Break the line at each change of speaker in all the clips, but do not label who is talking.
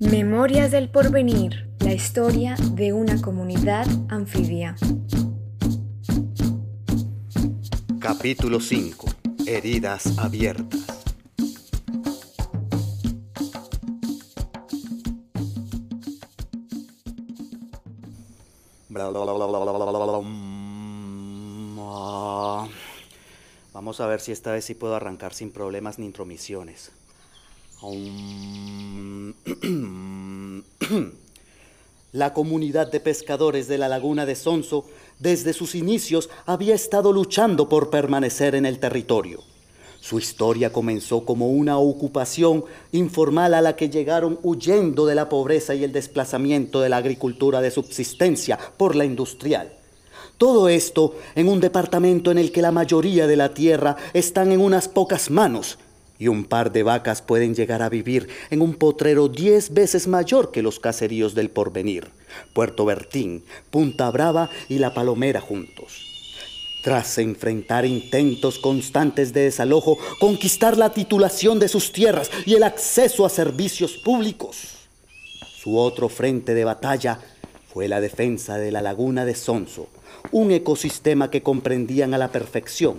Memorias del Porvenir, la historia de una comunidad anfibia.
Capítulo 5. Heridas abiertas. Vamos a ver si esta vez sí puedo arrancar sin problemas ni intromisiones. La comunidad de pescadores de la laguna de Sonso, desde sus inicios, había estado luchando por permanecer en el territorio. Su historia comenzó como una ocupación informal a la que llegaron huyendo de la pobreza y el desplazamiento de la agricultura de subsistencia por la industrial. Todo esto en un departamento en el que la mayoría de la tierra están en unas pocas manos y un par de vacas pueden llegar a vivir en un potrero diez veces mayor que los caseríos del porvenir, Puerto Bertín, Punta Brava y La Palomera juntos. Tras enfrentar intentos constantes de desalojo, conquistar la titulación de sus tierras y el acceso a servicios públicos, su otro frente de batalla fue la defensa de la laguna de Sonso, un ecosistema que comprendían a la perfección,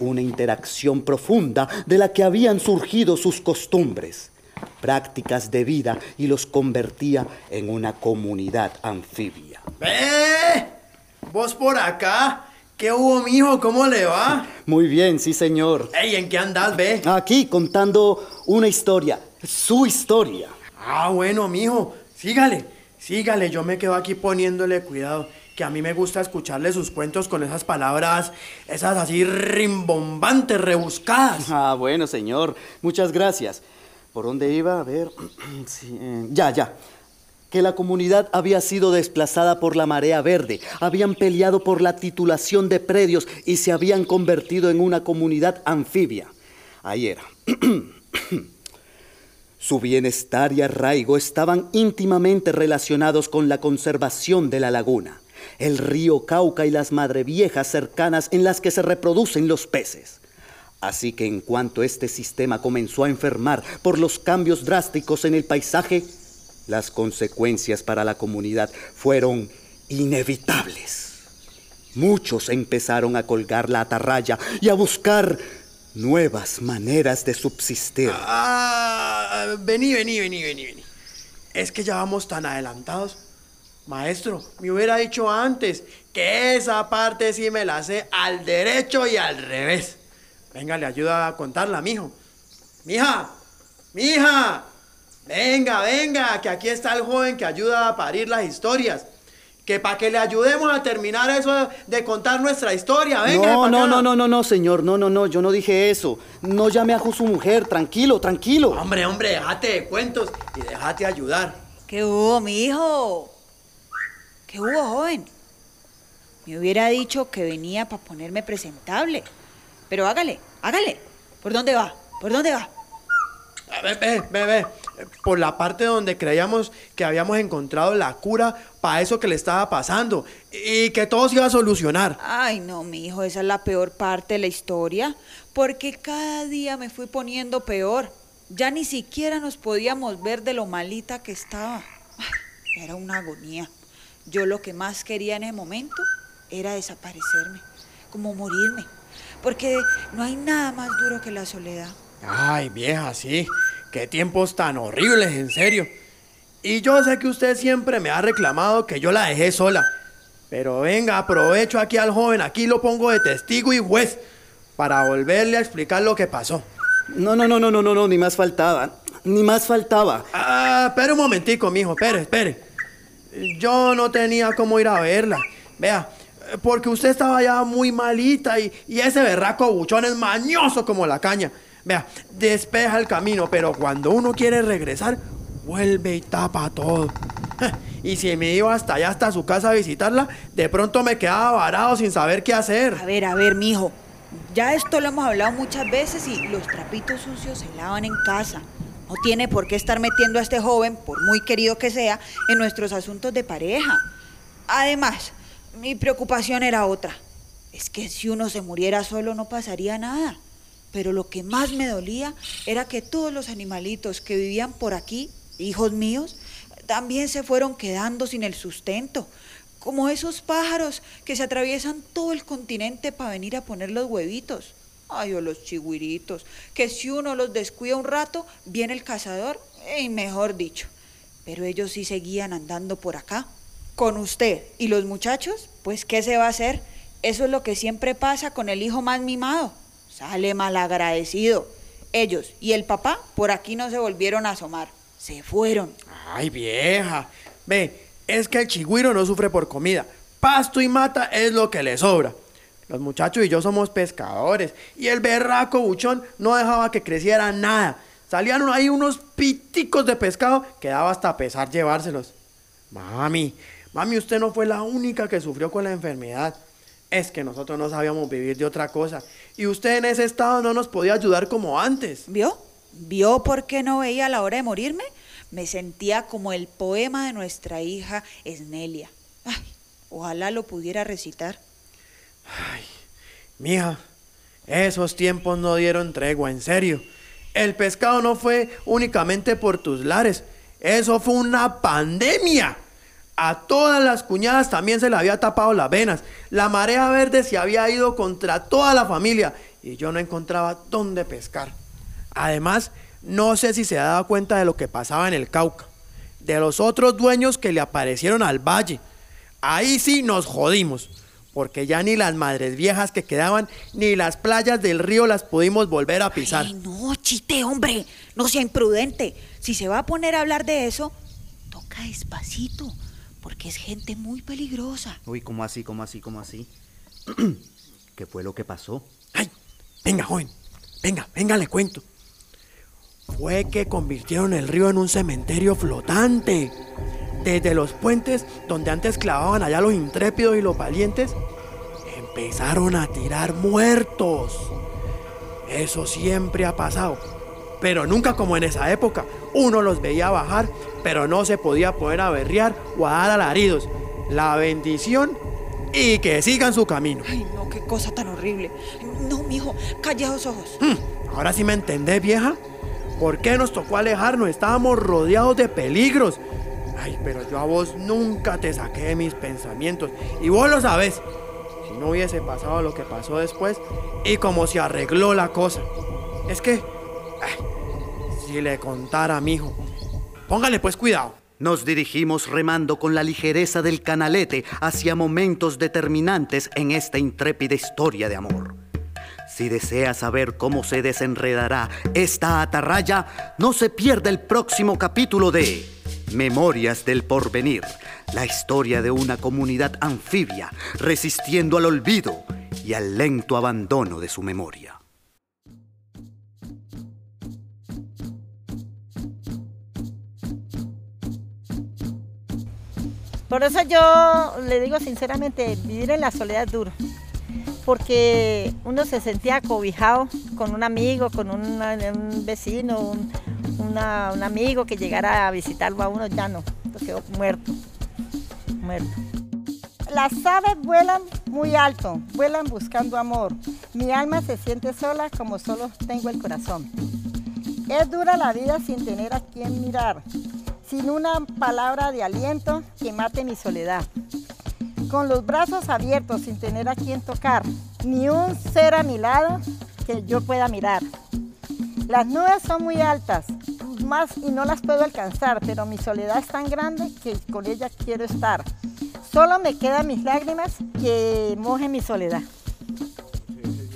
una interacción profunda de la que habían surgido sus costumbres, prácticas de vida y los convertía en una comunidad anfibia.
¡Ve! ¿Vos por acá? ¿Qué hubo, mijo? ¿Cómo le va?
Muy bien, sí, señor.
Ey, ¿en qué andás, ve?
Aquí contando una historia, su historia.
Ah, bueno, mijo. Sígale, sígale. Yo me quedo aquí poniéndole cuidado que a mí me gusta escucharle sus cuentos con esas palabras, esas así rimbombantes, rebuscadas.
Ah, bueno, señor, muchas gracias. ¿Por dónde iba? A ver. Eh, ya, ya. Que la comunidad había sido desplazada por la marea verde, habían peleado por la titulación de predios y se habían convertido en una comunidad anfibia. Ahí era. Su bienestar y arraigo estaban íntimamente relacionados con la conservación de la laguna el río Cauca y las madreviejas cercanas en las que se reproducen los peces. Así que en cuanto este sistema comenzó a enfermar por los cambios drásticos en el paisaje, las consecuencias para la comunidad fueron inevitables. Muchos empezaron a colgar la atarraya y a buscar nuevas maneras de subsistir.
Ah, vení, vení, vení, vení, vení. Es que ya vamos tan adelantados Maestro, me hubiera dicho antes que esa parte sí me la sé al derecho y al revés. Venga, le ayuda a contarla, mijo. Mija, mija, venga, venga, que aquí está el joven que ayuda a parir las historias. Que para que le ayudemos a terminar eso de contar nuestra historia, venga.
No, no, no, no, no, no, señor, no, no, no, yo no dije eso. No llame a su mujer, tranquilo, tranquilo.
Hombre, hombre, déjate de cuentos y déjate ayudar.
¿Qué hubo, mijo? ¿Qué hubo, joven? Me hubiera dicho que venía para ponerme presentable. Pero hágale, hágale. ¿Por dónde va? ¿Por dónde va?
Ve, ve, ve, ve. Por la parte donde creíamos que habíamos encontrado la cura para eso que le estaba pasando y que todo se iba a solucionar.
Ay, no, mi hijo, esa es la peor parte de la historia, porque cada día me fui poniendo peor. Ya ni siquiera nos podíamos ver de lo malita que estaba. era una agonía. Yo lo que más quería en ese momento era desaparecerme, como morirme, porque no hay nada más duro que la soledad.
Ay, vieja, sí. Qué tiempos tan horribles, en serio. Y yo sé que usted siempre me ha reclamado que yo la dejé sola. Pero venga, aprovecho aquí al joven, aquí lo pongo de testigo y juez para volverle a explicar lo que pasó.
No, no, no, no, no, no, no, ni más faltaba. Ni más faltaba.
Ah, espere un momentico, mijo, espere, espere yo no tenía cómo ir a verla. Vea, porque usted estaba ya muy malita y, ese berraco buchón es mañoso como la caña. Vea, despeja el camino, pero cuando uno quiere regresar, vuelve y tapa todo. Y si me iba hasta allá, hasta su casa a visitarla, de pronto me quedaba varado sin saber qué hacer.
A ver, a ver, mijo. Ya esto lo hemos hablado muchas veces y los trapitos sucios se lavan en casa. No tiene por qué estar metiendo a este joven, por muy querido que sea, en nuestros asuntos de pareja. Además, mi preocupación era otra. Es que si uno se muriera solo no pasaría nada. Pero lo que más me dolía era que todos los animalitos que vivían por aquí hijos míos, también se fueron quedando sin el sustento, como esos pájaros que se atraviesan todo el continente para venir a poner los huevitos. Ay, o los chigüiritos, que si uno los descuida un rato, viene el cazador, y mejor dicho. Pero ellos sí seguían andando por acá. Con usted y los muchachos, pues ¿qué se va a hacer? Eso es lo que siempre pasa con el hijo más mimado. Sale malagradecido. Ellos y el papá por aquí no se volvieron a asomar. Se fueron.
Ay, vieja. Ve, es que el chigüiro no sufre por comida. Pasto y mata es lo que le sobra. Los muchachos y yo somos pescadores y el berraco buchón no dejaba que creciera nada. Salían ahí unos piticos de pescado que daba hasta pesar llevárselos. Mami, mami, usted no fue la única que sufrió con la enfermedad. Es que nosotros no sabíamos vivir de otra cosa. Y usted en ese estado no nos podía ayudar como antes.
¿Vio? ¿Vio por qué no veía la hora de morirme? Me sentía como el poema de nuestra hija Esnelia. Ay, ojalá lo pudiera recitar.
Ay, mija, esos tiempos no dieron tregua, en serio. El pescado no fue únicamente por tus lares, eso fue una pandemia. A todas las cuñadas también se le había tapado las venas. La marea verde se había ido contra toda la familia y yo no encontraba dónde pescar. Además, no sé si se ha dado cuenta de lo que pasaba en el Cauca, de los otros dueños que le aparecieron al valle. Ahí sí nos jodimos porque ya ni las madres viejas que quedaban, ni las playas del río las pudimos volver a pisar.
Ay, no, chiste, hombre, no sea imprudente. Si se va a poner a hablar de eso, toca despacito, porque es gente muy peligrosa.
Uy, ¿cómo así, cómo así, cómo así? ¿Qué fue lo que pasó?
Ay, venga, joven, venga, venga, le cuento. Fue que convirtieron el río en un cementerio flotante. Desde los puentes donde antes clavaban allá los intrépidos y los valientes, empezaron a tirar muertos. Eso siempre ha pasado, pero nunca como en esa época. Uno los veía bajar, pero no se podía poner a berrear o a dar alaridos. La bendición y que sigan su camino.
Ay, no, qué cosa tan horrible. No, mijo, calla los ojos.
Hmm, ahora sí me entendés, vieja. ¿Por qué nos tocó alejarnos? Estábamos rodeados de peligros. Ay, pero yo a vos nunca te saqué de mis pensamientos. Y vos lo sabes. Si no hubiese pasado lo que pasó después y como se arregló la cosa. Es que, si le contara a mi hijo, póngale pues cuidado.
Nos dirigimos remando con la ligereza del canalete hacia momentos determinantes en esta intrépida historia de amor. Si desea saber cómo se desenredará esta atarraya, no se pierda el próximo capítulo de Memorias del Porvenir, la historia de una comunidad anfibia resistiendo al olvido y al lento abandono de su memoria.
Por eso yo le digo sinceramente, vivir en la soledad es duro, porque uno se sentía cobijado con un amigo, con un vecino, un, un amigo que llegara a visitarlo a uno, ya no, quedó muerto, muerto. Las aves vuelan muy alto, vuelan buscando amor. Mi alma se siente sola como solo tengo el corazón. Es dura la vida sin tener a quien mirar, sin una palabra de aliento que mate mi soledad. Con los brazos abiertos sin tener a quien tocar, ni un ser a mi lado que yo pueda mirar. Las nubes son muy altas, más y no las puedo alcanzar, pero mi soledad es tan grande que con ella quiero estar. Solo me quedan mis lágrimas que mojen mi soledad.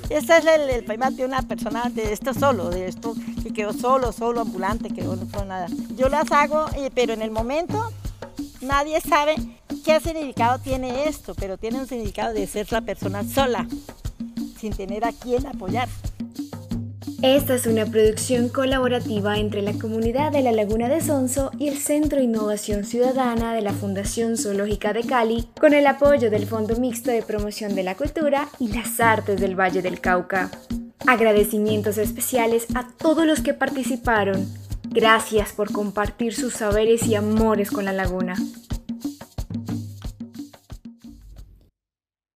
Este es el, el de una persona de esto solo, de esto que quedó solo, solo, ambulante, que no fue nada. Yo las hago, eh, pero en el momento nadie sabe qué significado tiene esto, pero tiene un significado de ser la persona sola, sin tener a quien apoyar.
Esta es una producción colaborativa entre la comunidad de la Laguna de Sonso y el Centro Innovación Ciudadana de la Fundación Zoológica de Cali, con el apoyo del Fondo Mixto de Promoción de la Cultura y las Artes del Valle del Cauca. Agradecimientos especiales a todos los que participaron. Gracias por compartir sus saberes y amores con la laguna.